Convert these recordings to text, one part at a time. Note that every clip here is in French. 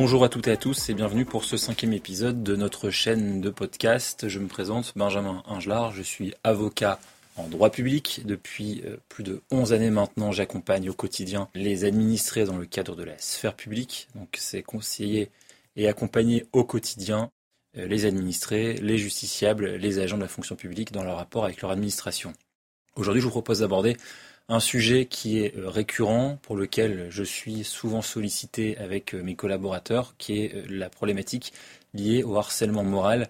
Bonjour à toutes et à tous et bienvenue pour ce cinquième épisode de notre chaîne de podcast. Je me présente Benjamin Ingelard, je suis avocat en droit public. Depuis euh, plus de 11 années maintenant, j'accompagne au quotidien les administrés dans le cadre de la sphère publique. Donc c'est conseiller et accompagner au quotidien euh, les administrés, les justiciables, les agents de la fonction publique dans leur rapport avec leur administration. Aujourd'hui, je vous propose d'aborder un sujet qui est euh, récurrent, pour lequel je suis souvent sollicité avec mes collaborateurs, qui est la problématique liée au harcèlement moral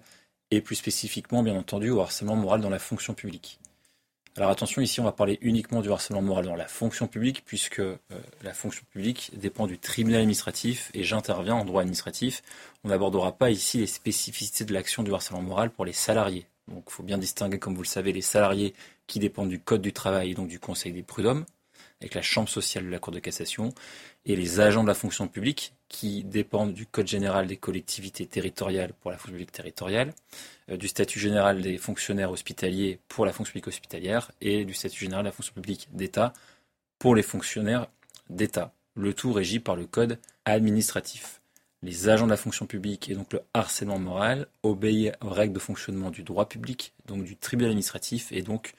et plus spécifiquement, bien entendu, au harcèlement moral dans la fonction publique. Alors attention, ici on va parler uniquement du harcèlement moral dans la fonction publique, puisque euh, la fonction publique dépend du tribunal administratif et j'interviens en droit administratif. On n'abordera pas ici les spécificités de l'action du harcèlement moral pour les salariés. Il faut bien distinguer, comme vous le savez, les salariés qui dépendent du Code du travail et donc du Conseil des prud'hommes, avec la Chambre sociale de la Cour de cassation, et les agents de la fonction publique qui dépendent du Code général des collectivités territoriales pour la fonction publique territoriale, euh, du statut général des fonctionnaires hospitaliers pour la fonction publique hospitalière et du statut général de la fonction publique d'État pour les fonctionnaires d'État. Le tout régi par le Code administratif. Les agents de la fonction publique et donc le harcèlement moral obéissent aux règles de fonctionnement du droit public, donc du tribunal administratif et donc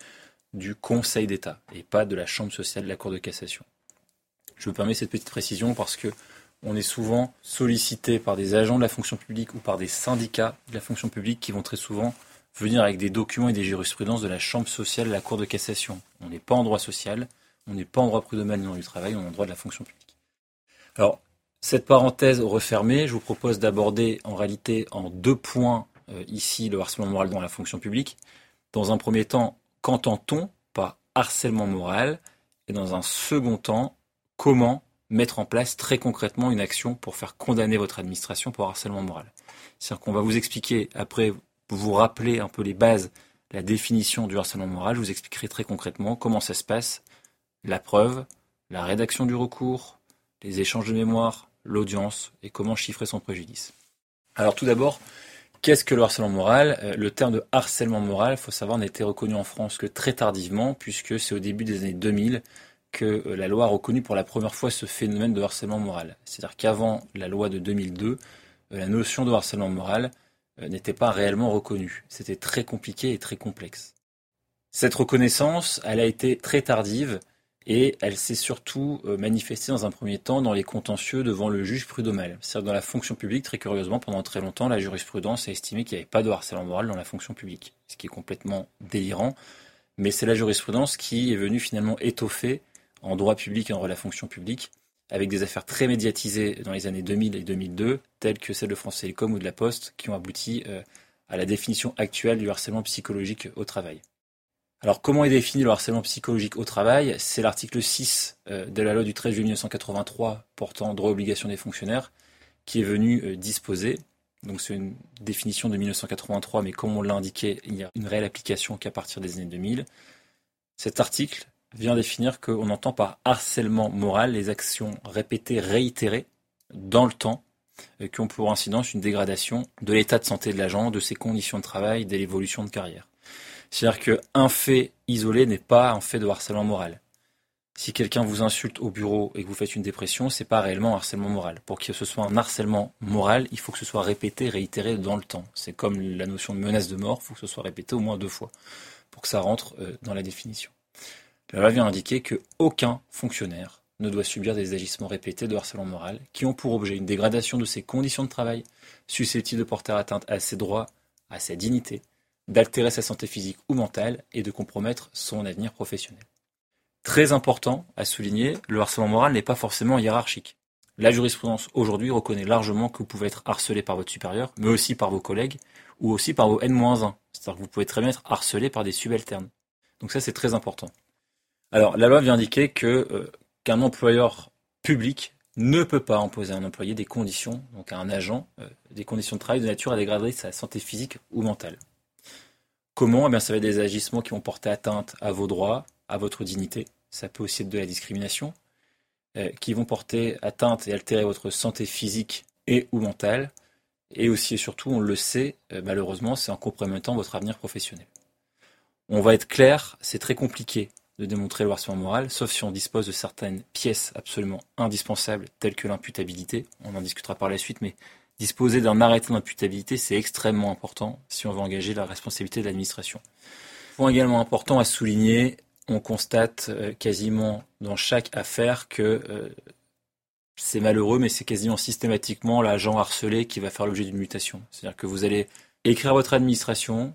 du Conseil d'État, et pas de la Chambre sociale de la Cour de cassation. Je me permets cette petite précision parce que on est souvent sollicité par des agents de la fonction publique ou par des syndicats de la fonction publique qui vont très souvent venir avec des documents et des jurisprudences de la Chambre sociale de la Cour de cassation. On n'est pas en droit social, on n'est pas en droit prud'homal du travail, on est en droit de la fonction publique. Alors, cette parenthèse refermée, je vous propose d'aborder en réalité en deux points euh, ici le harcèlement moral dans la fonction publique. Dans un premier temps, qu'entend-on par harcèlement moral? Et dans un second temps, comment mettre en place très concrètement une action pour faire condamner votre administration pour harcèlement moral? C'est-à-dire qu'on va vous expliquer, après vous rappeler un peu les bases, la définition du harcèlement moral, je vous expliquerai très concrètement comment ça se passe, la preuve, la rédaction du recours, les échanges de mémoire, l'audience et comment chiffrer son préjudice. Alors tout d'abord, qu'est-ce que le harcèlement moral? Euh, Le terme de harcèlement moral, il faut savoir, n'a reconnu en France que très tardivement, puisque c'est au début des années 2000 que euh, la loi a reconnu pour la première fois ce phénomène de harcèlement moral. C'est-à-dire qu'avant la loi de 2002, euh, la notion de harcèlement moral n'était pas réellement reconnue. C'était très compliqué et très complexe. Cette reconnaissance, elle a été très tardive et elle s'est surtout manifestée dans un premier temps dans les contentieux devant le juge prud'homal. C'est-à-dire dans la fonction publique, très curieusement, pendant très longtemps, la jurisprudence a estimé qu'il n'y avait pas de harcèlement moral dans la fonction publique, ce qui est complètement délirant. Mais c'est la jurisprudence qui est venue finalement étoffer en droit public et en droit de la fonction publique, avec des affaires très médiatisées dans les années 2000 et 2002, telles que celles de France Télécom ou de La Poste, qui ont abouti euh, à la définition actuelle du harcèlement psychologique au travail. Alors comment est défini le harcèlement psychologique au travail? C'est l'article 6 euh, de la loi du 13 juillet 1983 portant droit obligation des fonctionnaires qui est venu euh, disposer. Donc c'est une définition de 1983, mais comme on l'a indiqué, il n'y a une réelle application qu'à partir des années 2000. Cet article vient définir qu'on entend par harcèlement moral les actions répétées, réitérées dans le temps, euh, qui ont pour incidence une dégradation de l'état de santé de l'agent, de ses conditions de travail, de l'évolution de carrière. C'est-à-dire qu'un fait isolé n'est pas un fait de harcèlement moral. Si quelqu'un vous insulte au bureau et que vous faites une dépression, c'est pas réellement un harcèlement moral. Pour que ce soit un harcèlement moral, il faut que ce soit répété, réitéré dans le temps. C'est comme la notion de menace de mort, il faut que ce soit répété au moins deux fois pour que ça rentre euh, dans la définition. La loi vient indiquer qu'aucun fonctionnaire ne doit subir des agissements répétés de harcèlement moral qui ont pour objet une dégradation de ses conditions de travail, susceptibles de porter atteinte à ses droits, à sa dignité, d'altérer sa santé physique ou mentale et de compromettre son avenir professionnel. Très important à souligner, le harcèlement moral n'est pas forcément hiérarchique. La jurisprudence aujourd'hui reconnaît largement que vous pouvez être harcelé par votre supérieur, mais aussi par vos collègues, ou aussi par vos N-1. C'est-à-dire que vous pouvez très bien être harcelé par des subalternes. Donc ça, c'est très important. Alors, la loi vient indiquer que euh, qu'un employeur public ne peut pas imposer à un employé des conditions, donc à un agent, euh, des conditions de travail de nature à dégrader sa santé physique ou mentale. Comment Eh bien, ça va être des agissements qui vont porter atteinte à vos droits, à votre dignité. Ça peut aussi être de la discrimination, euh, qui vont porter atteinte et altérer votre santé physique et ou mentale. Et aussi et surtout, on le sait, malheureusement, c'est en compromettant votre avenir professionnel. On va être clair, c'est très compliqué de démontrer le harcèlement moral, sauf si on dispose de certaines pièces absolument indispensables, telles que l'imputabilité. On en discutera par la suite, mais disposer d'un arrêté d'imputabilité, c'est extrêmement important si on veut engager la responsabilité de l'administration. Point également important à souligner, on constate euh, quasiment dans chaque affaire que euh, c'est malheureux, mais c'est quasiment systématiquement l'agent harcelé qui va faire l'objet d'une mutation. C'est-à-dire que vous allez écrire votre administration,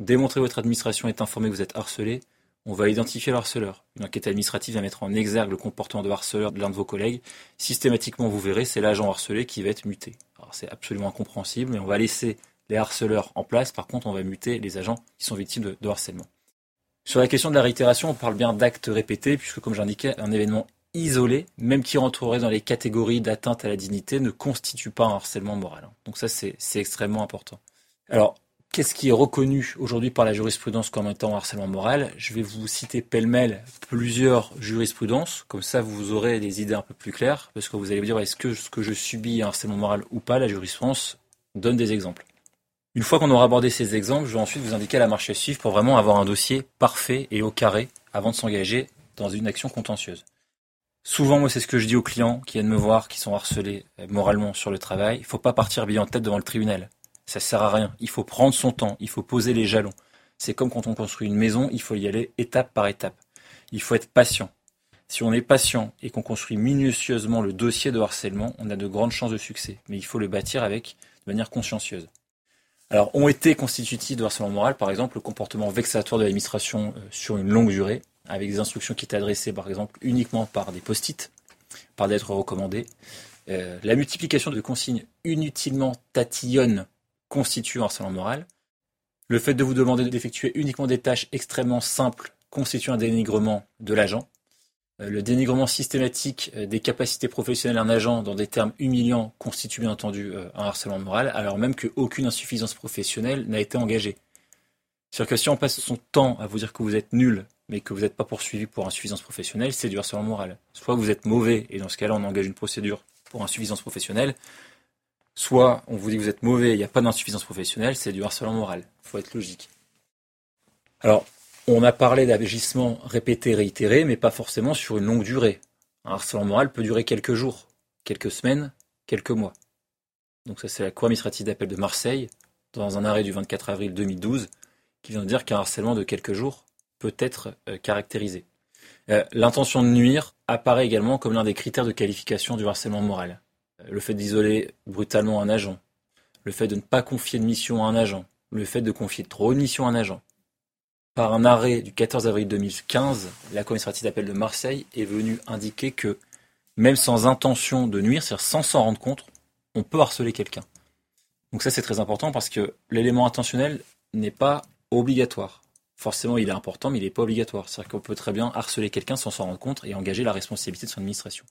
démontrer que votre administration est informée que vous êtes harcelé, on va identifier le harceleur. Une enquête administrative va mettre en exergue le comportement de harceleur de l'un de vos collègues. Systématiquement, vous verrez, c'est l'agent harcelé qui va être muté. C'est absolument incompréhensible, mais on va laisser les harceleurs en place. Par contre, on va muter les agents qui sont victimes de, harcèlement. Sur la question de la réitération, on parle bien d'actes répétés, puisque comme j'indiquais, un événement isolé, même qui rentrerait dans les catégories d'atteinte à la dignité, ne constitue pas un harcèlement moral. Donc ça, c'est extrêmement important. Alors, qu'est-ce qui est reconnu aujourd'hui par la jurisprudence comme étant harcèlement moral? Je vais vous citer pêle-mêle plusieurs jurisprudences, comme ça vous aurez des idées un peu plus claires, parce que vous allez vous dire est-ce que ce que je subis est un harcèlement moral ou pas? La jurisprudence donne des exemples. Une fois qu'on aura abordé ces exemples, je vais ensuite vous indiquer la marche à suivre pour vraiment avoir un dossier parfait et au carré avant de s'engager dans une action contentieuse. Souvent, moi, c'est ce que je dis aux clients qui viennent me voir, qui sont harcelés euh, moralement sur le travail. Il ne faut pas partir bien en tête devant le tribunal. Ça sert à rien. Il faut prendre son temps. Il faut poser les jalons. C'est comme quand on construit une maison, il faut y aller étape par étape. Il faut être patient. Si on est patient et qu'on construit minutieusement le dossier de harcèlement, on a de grandes chances de succès. Mais il faut le bâtir avec de manière consciencieuse. Alors, ont été constitutifs de harcèlement moral, par exemple, le comportement vexatoire de l'administration euh, sur une longue durée, avec des instructions qui étaient adressées, par exemple, uniquement par des post-it, par lettres recommandées. Euh, la multiplication de consignes inutilement tatillonnes constitue un harcèlement moral. Le fait de vous demander d'effectuer uniquement des tâches extrêmement simples constitue un dénigrement de l'agent. Euh, le dénigrement systématique euh, des capacités professionnelles d'un agent dans des termes humiliants constitue bien entendu euh, un harcèlement moral, alors même qu'aucune insuffisance professionnelle n'a été engagée. C'est-à-dire que si on passe son temps à vous dire que vous êtes nul, mais que vous n'êtes pas poursuivi pour insuffisance professionnelle, c'est du harcèlement moral. Soit vous êtes mauvais, et dans ce cas-là, on engage une procédure pour insuffisance professionnelle, Soit on vous dit que vous êtes mauvais, il n'y a pas d'insuffisance professionnelle, c'est du harcèlement moral. Il faut être logique. Alors, on a parlé d'agissement répété, réitéré, mais pas forcément sur une longue durée. Un harcèlement moral peut durer quelques jours, quelques semaines, quelques mois. Donc ça, c'est la Cour administrative d'appel de Marseille, dans un arrêt du 24 avril 2012, qui vient de dire qu'un harcèlement de quelques jours peut être euh, caractérisé. Euh, l'intention de nuire apparaît également comme l'un des critères de qualification du harcèlement moral le fait d'isoler brutalement un agent, le fait de ne pas confier de mission à un agent, le fait de confier trop de missions à un agent. Par un arrêt du 14 avril 2015, la administrative d'appel de Marseille est venue indiquer que même sans intention de nuire, c'est-à-dire sans s'en rendre compte, on peut harceler quelqu'un. Donc ça c'est très important parce que l'élément intentionnel n'est pas obligatoire. Forcément il est important mais il n'est pas obligatoire. C'est-à-dire qu'on peut très bien harceler quelqu'un sans s'en rendre compte et engager la responsabilité de son administration.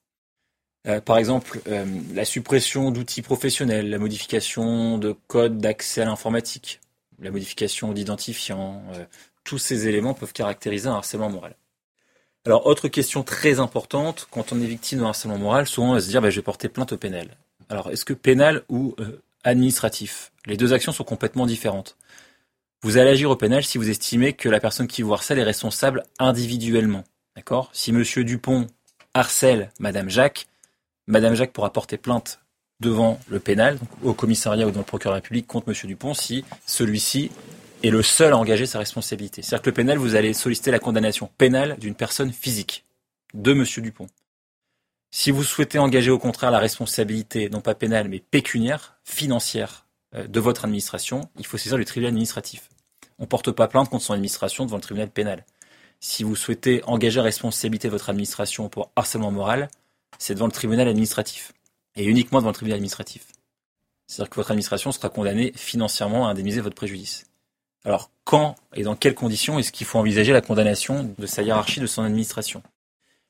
Euh, par exemple, euh, la suppression d'outils professionnels, la modification de codes d'accès à l'informatique, la modification d'identifiants, euh, tous ces éléments peuvent caractériser un harcèlement moral. Alors, autre question très importante, quand on est victime d'un harcèlement moral, souvent on va se dire bah, je vais porter plainte au pénal. Alors, est-ce que pénal ou administratif? Les deux actions sont complètement différentes. Vous allez agir au pénal si vous estimez que la personne qui vous harcèle est responsable individuellement. D'accord? Si monsieur Dupont harcèle madame Jacques, Madame Jacques pourra porter plainte devant le pénal, au commissariat ou dans le procureur République contre Monsieur Dupont si celui-ci est le seul à engager sa responsabilité. C'est-à-dire que le pénal, vous allez solliciter la condamnation pénale d'une personne physique, de Monsieur Dupont. Si vous souhaitez engager au contraire la responsabilité, non pas pénale, mais pécuniaire, financière, euh, de votre administration, il faut saisir le tribunal administratif. On ne porte pas plainte contre son administration devant le tribunal pénal. Si vous souhaitez engager la responsabilité de votre administration pour harcèlement moral, c'est devant le tribunal administratif. Et uniquement devant le tribunal administratif. C'est-à-dire que votre administration sera condamnée financièrement à indemniser votre préjudice. Alors, quand et dans quelles conditions est-ce qu'il faut envisager la condamnation de sa hiérarchie de son administration?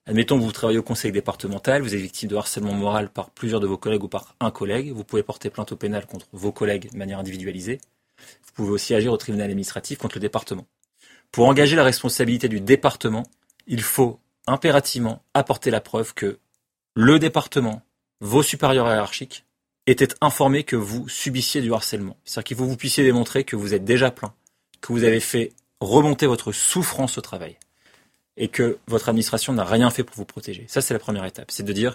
Admettons que vous travaillez au conseil départemental, vous êtes victime de harcèlement moral par plusieurs de vos collègues ou par un collègue, vous pouvez porter plainte au pénal contre vos collègues de manière individualisée. Vous pouvez aussi agir au tribunal administratif contre le département. Pour engager la responsabilité du département, il faut impérativement apporter la preuve que le département, vos supérieurs hiérarchiques, étaient informés que vous subissiez du harcèlement. C'est-à-dire qu'il faut que vous puissiez démontrer que vous êtes déjà plein, que vous avez fait remonter votre souffrance au travail. et que votre administration n'a rien fait pour vous protéger. Ça, c'est la première étape. C'est de dire,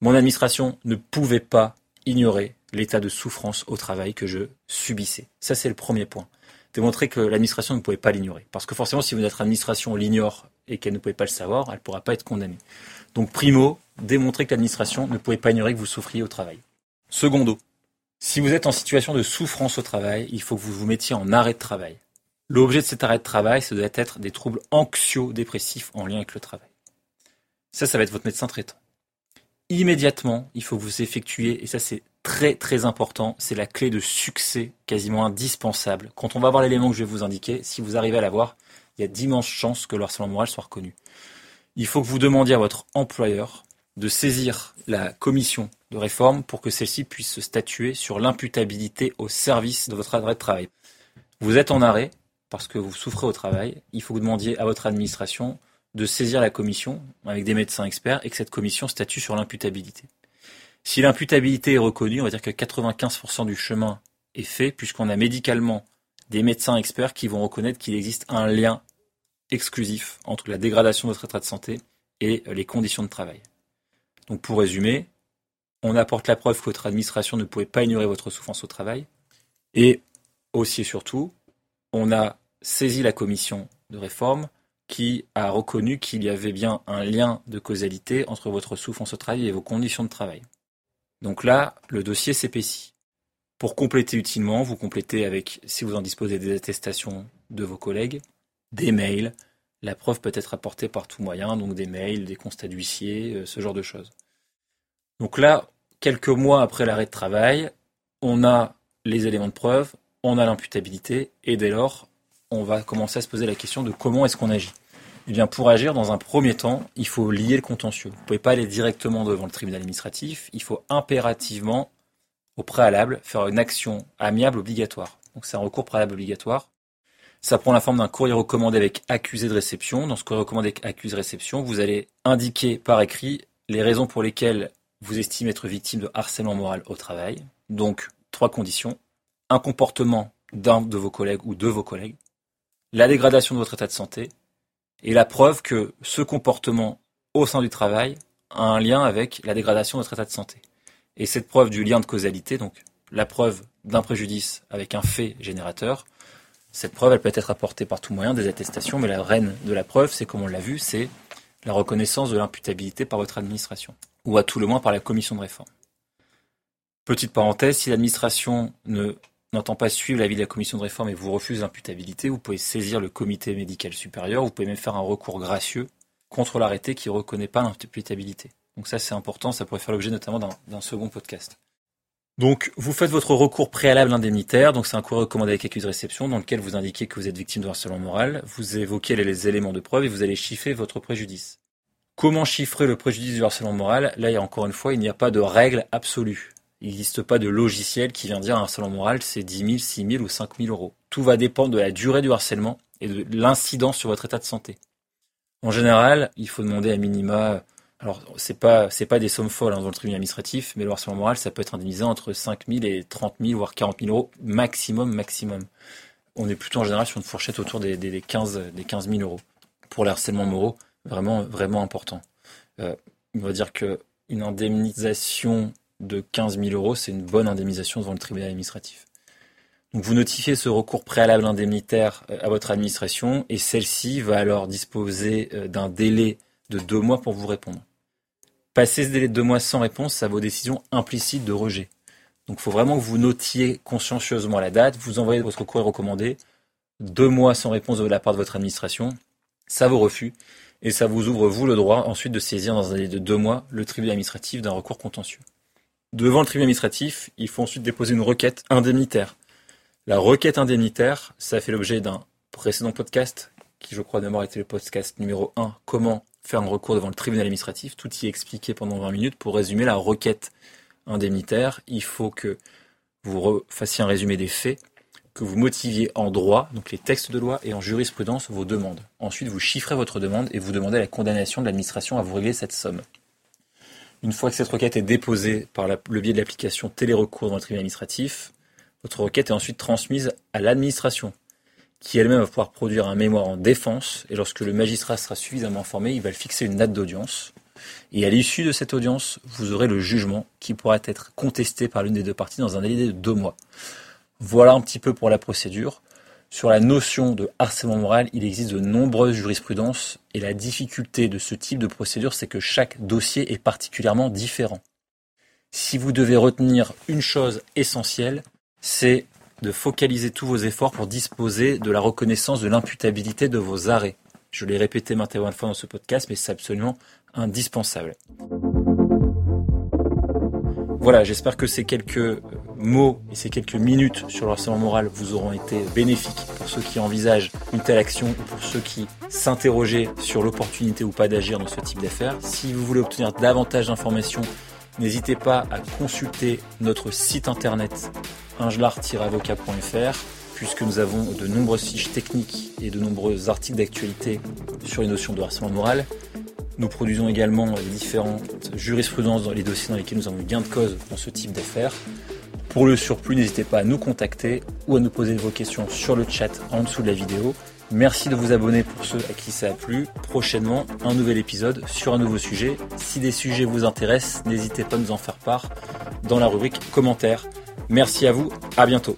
mon administration ne pouvait pas ignorer l'état de souffrance au travail que je subissais. Ça, c'est le premier point. Démontrer que l'administration ne pouvait pas l'ignorer. Parce que forcément, si votre administration l'ignore et qu'elle ne pouvait pas le savoir, elle ne pourra pas être condamnée. Donc, primo, démontrer que l'administration ne pouvait pas ignorer que vous souffriez au travail. Secondo, si vous êtes en situation de souffrance au travail, il faut que vous vous mettiez en arrêt de travail. L'objet de cet arrêt de travail, ça doit être des troubles anxio-dépressifs en lien avec le travail. Ça, ça va être votre médecin traitant. Immédiatement, il faut vous effectuer, et ça c'est très très important, c'est la clé de succès quasiment indispensable. Quand on va voir l'élément que je vais vous indiquer, si vous arrivez à l'avoir, il y a d'immenses chances que le harcèlement moral soit reconnu. Il faut que vous demandiez à votre employeur de saisir la commission de réforme pour que celle-ci puisse se statuer sur l'imputabilité au service de votre arrêt de travail. Vous êtes en arrêt, parce que vous souffrez au travail, il faut que vous demandiez à votre administration de saisir la commission avec des médecins experts et que cette commission statue sur l'imputabilité. Si l'imputabilité est reconnue, on va dire que 95% du chemin est fait puisqu'on a médicalement des médecins experts qui vont reconnaître qu'il existe un lien exclusif entre la dégradation de votre état de santé et les conditions de travail. Donc pour résumer, on apporte la preuve que votre administration ne pouvait pas ignorer votre souffrance au travail et aussi et surtout, on a saisi la commission de réforme qui a reconnu qu'il y avait bien un lien de causalité entre votre souffrance au travail et vos conditions de travail. Donc là, le dossier s'épaissit. Pour compléter utilement, vous complétez avec, si vous en disposez, des attestations de vos collègues, des mails. La preuve peut être apportée par tout moyen, donc des mails, des constats d'huissier, euh, ce genre de choses. Donc là, quelques mois après l'arrêt de travail, on a les éléments de preuve, on a l'imputabilité, et dès lors, on va commencer à se poser la question de comment est-ce qu'on agit. Eh bien, pour agir, dans un premier temps, il faut lier le contentieux. Vous ne pouvez pas aller directement devant le tribunal administratif. Il faut impérativement, au préalable, faire une action amiable obligatoire. Donc, c'est un recours préalable obligatoire. Ça prend la forme d'un courrier recommandé avec accusé de réception. Dans ce courrier recommandé avec accusé de réception, vous allez indiquer par écrit les raisons pour lesquelles vous estimez être victime de harcèlement moral au travail. Donc, trois conditions. Un comportement d'un de vos collègues ou de vos collègues, la dégradation de votre état de santé et la preuve que ce comportement au sein du travail a un lien avec la dégradation de votre état de santé. Et cette preuve du lien de causalité, donc la preuve d'un préjudice avec un fait générateur, cette preuve, elle peut être apportée par tout moyen, des attestations, mais la reine de la preuve, c'est comme on l'a vu, c'est la reconnaissance de l'imputabilité par votre administration, ou à tout le moins par la commission de réforme. Petite parenthèse, si l'administration ne n'entend pas suivre l'avis de la commission de réforme et vous refuse l'imputabilité, vous pouvez saisir le comité médical supérieur, vous pouvez même faire un recours gracieux contre l'arrêté qui ne reconnaît pas l'imputabilité. Donc ça c'est important, ça pourrait faire l'objet notamment d'un second podcast. Donc vous faites votre recours préalable indemnitaire, donc c'est un courrier recommandé avec accusé de réception dans lequel vous indiquez que vous êtes victime de harcèlement moral, vous évoquez les éléments de preuve et vous allez chiffrer votre préjudice. Comment chiffrer le préjudice du harcèlement moral? Là, encore une fois, il n'y a pas de règle absolue. Il n'existe pas de logiciel qui vient dire un harcèlement moral, c'est 10 000, 6 000 ou 5 000 euros. Tout va dépendre de la durée du harcèlement et de l'incidence sur votre état de santé. En général, il faut demander à minima, alors c'est pas c'est pas des sommes folles hein, dans le tribunal administratif, mais le harcèlement moral, ça peut être indemnisé entre 5 000 et 30 000, voire 40 000 euros maximum, maximum. On est plutôt en général sur une fourchette autour des, des, 15 des 15 000 euros pour les harcèlements moraux, vraiment vraiment important. Euh, on va dire que une indemnisation de 15 000 euros, c'est une bonne indemnisation devant le tribunal administratif. Donc vous notifiez ce recours préalable indemnitaire euh, à votre administration et celle-ci va alors disposer euh, d'un délai de deux mois pour vous répondre. Passer ce délai de deux mois sans réponse, ça vaut décision implicite de rejet. Donc il faut vraiment que vous notiez consciencieusement la date, vous envoyez votre courrier recommandé, deux mois sans réponse de la part de votre administration, ça vous refuse et ça vous ouvre vous le droit ensuite de saisir dans un délai de deux mois le tribunal administratif d'un recours contentieux. Devant le tribunal administratif, il faut ensuite déposer une requête indemnitaire. La requête indemnitaire, ça fait l'objet d'un précédent podcast, qui je crois d'abord était le podcast numéro 1, comment faire un recours devant le tribunal administratif. Tout y est expliqué pendant 20 minutes. Pour résumer la requête indemnitaire, il faut que vous fassiez un résumé des faits, que vous motiviez en droit, donc les textes de loi, et en jurisprudence vos demandes. Ensuite, vous chiffrez votre demande et vous demandez la condamnation de l'administration à vous régler cette somme. Une fois que cette requête est déposée par le biais de l'application télérecours dans le tribunal administratif, votre requête est ensuite transmise à l'administration, qui elle-même va pouvoir produire un mémoire en défense, et lorsque le magistrat sera suffisamment informé, il va fixer une date d'audience. Et à l'issue de cette audience, vous aurez le jugement qui pourra être contesté par l'une des deux parties dans un délai de deux mois. Voilà un petit peu pour la procédure. Sur la notion de harcèlement moral, il existe de nombreuses jurisprudences et la difficulté de ce type de procédure, c'est que chaque dossier est particulièrement différent. Si vous devez retenir une chose essentielle, c'est de focaliser tous vos efforts pour disposer de la reconnaissance de l'imputabilité de vos arrêts. Je l'ai répété maintes et maintes fois dans ce podcast, mais c'est absolument indispensable. Voilà, j'espère que ces quelques mots et ces quelques minutes sur le harcèlement moral vous auront été bénéfiques pour ceux qui envisagent une telle action ou pour ceux qui s'interrogeaient sur l'opportunité ou pas d'agir dans ce type d'affaires. Si vous voulez obtenir davantage d'informations, n'hésitez pas à consulter notre site internet ingelar-avocat.fr puisque nous avons de nombreuses fiches techniques et de nombreux articles d'actualité sur les notions de harcèlement moral. Nous produisons également différentes jurisprudences dans les dossiers dans lesquels nous avons eu gain de cause dans ce type d'affaires. Pour le surplus, n'hésitez pas à nous contacter ou à nous poser vos questions sur le chat en dessous de la vidéo. Merci de vous abonner pour ceux à qui ça a plu. Prochainement, un nouvel épisode sur un nouveau sujet. Si des sujets vous intéressent, n'hésitez pas à nous en faire part dans la rubrique commentaires. Merci à vous, à bientôt.